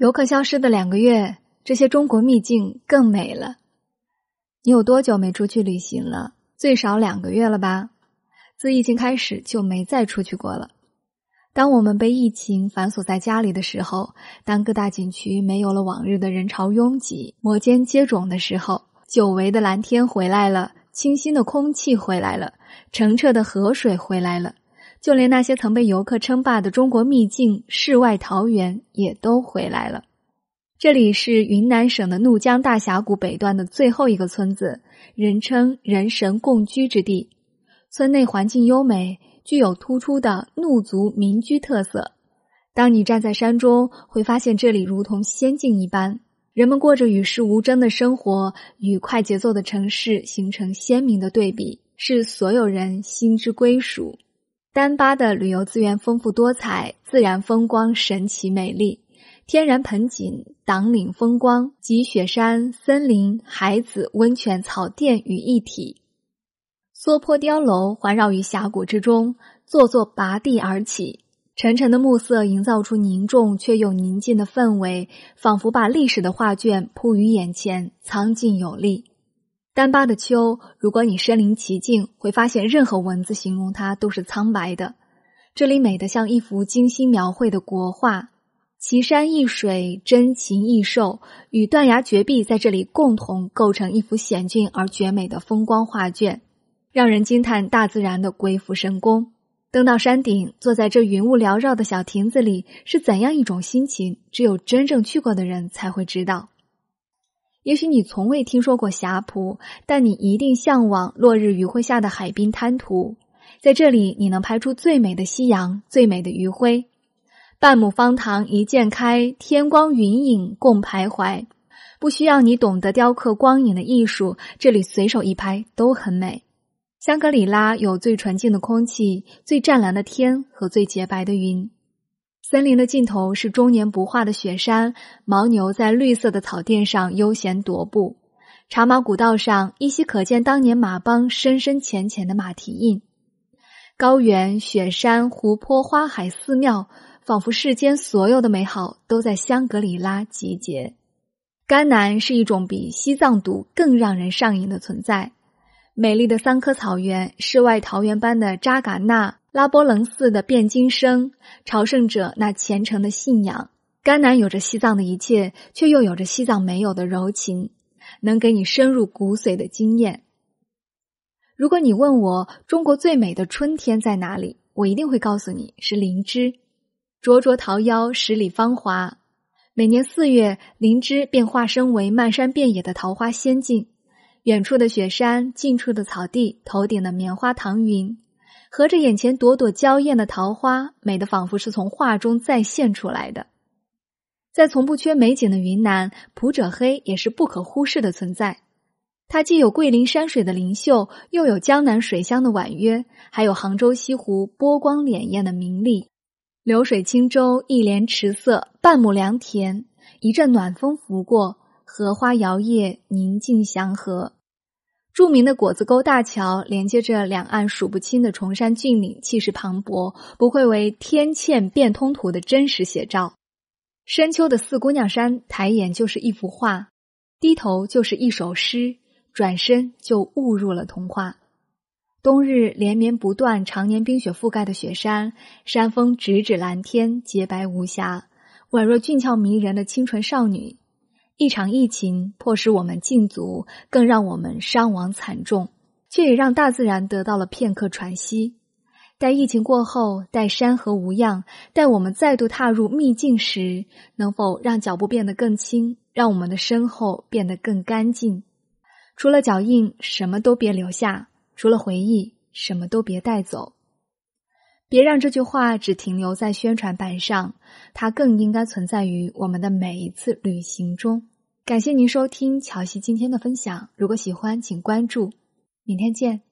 游客消失的两个月，这些中国秘境更美了。你有多久没出去旅行了？最少两个月了吧？自疫情开始就没再出去过了。当我们被疫情反锁在家里的时候，当各大景区没有了往日的人潮拥挤、摩肩接踵的时候，久违的蓝天回来了，清新的空气回来了，澄澈的河水回来了。就连那些曾被游客称霸的中国秘境、世外桃源也都回来了。这里是云南省的怒江大峡谷北端的最后一个村子，人称“人神共居之地”。村内环境优美，具有突出的怒族民居特色。当你站在山中，会发现这里如同仙境一般，人们过着与世无争的生活，与快节奏的城市形成鲜明的对比，是所有人心之归属。丹巴的旅游资源丰富多彩，自然风光神奇美丽，天然盆景、挡岭风光集雪山、森林、海子、温泉、草甸于一体。梭坡碉楼环绕于峡谷之中，座座拔地而起，沉沉的暮色营造出凝重却又宁静的氛围，仿佛把历史的画卷铺于眼前，苍劲有力。丹巴的秋，如果你身临其境，会发现任何文字形容它都是苍白的。这里美得像一幅精心描绘的国画，奇山异水，真情异兽，与断崖绝壁在这里共同构成一幅险峻而绝美的风光画卷，让人惊叹大自然的鬼斧神工。登到山顶，坐在这云雾缭绕的小亭子里，是怎样一种心情？只有真正去过的人才会知道。也许你从未听说过霞浦，但你一定向往落日余晖下的海滨滩涂。在这里，你能拍出最美的夕阳，最美的余晖。半亩方塘一鉴开，天光云影共徘徊。不需要你懂得雕刻光影的艺术，这里随手一拍都很美。香格里拉有最纯净的空气、最湛蓝的天和最洁白的云。森林的尽头是终年不化的雪山，牦牛在绿色的草甸上悠闲踱步。茶马古道上依稀可见当年马帮深深浅浅的马蹄印。高原、雪山、湖泊、花海、寺庙，仿佛世间所有的美好都在香格里拉集结。甘南是一种比西藏毒更让人上瘾的存在。美丽的桑科草原，世外桃源般的扎尕那。拉波棱寺的辩经声，朝圣者那虔诚的信仰。甘南有着西藏的一切，却又有着西藏没有的柔情，能给你深入骨髓的经验。如果你问我中国最美的春天在哪里，我一定会告诉你是林芝。灼灼桃夭，十里芳华。每年四月，林芝便化身为漫山遍野的桃花仙境。远处的雪山，近处的草地，头顶的棉花糖云。合着眼前朵朵娇艳的桃花，美得仿佛是从画中再现出来的。在从不缺美景的云南，普者黑也是不可忽视的存在。它既有桂林山水的灵秀，又有江南水乡的婉约，还有杭州西湖波光潋滟的明丽。流水轻舟，一帘池色，半亩良田，一阵暖风拂过，荷花摇曳，宁静祥和。著名的果子沟大桥连接着两岸数不清的崇山峻岭，气势磅礴，不愧为天堑变通图的真实写照。深秋的四姑娘山，抬眼就是一幅画，低头就是一首诗，转身就误入了童话。冬日连绵不断、常年冰雪覆盖的雪山，山峰直指蓝天，洁白无瑕，宛若俊俏迷人的清纯少女。一场疫情迫使我们禁足，更让我们伤亡惨重，却也让大自然得到了片刻喘息。待疫情过后，待山河无恙，待我们再度踏入秘境时，能否让脚步变得更轻，让我们的身后变得更干净？除了脚印，什么都别留下；除了回忆，什么都别带走。别让这句话只停留在宣传板上，它更应该存在于我们的每一次旅行中。感谢您收听乔西今天的分享。如果喜欢，请关注。明天见。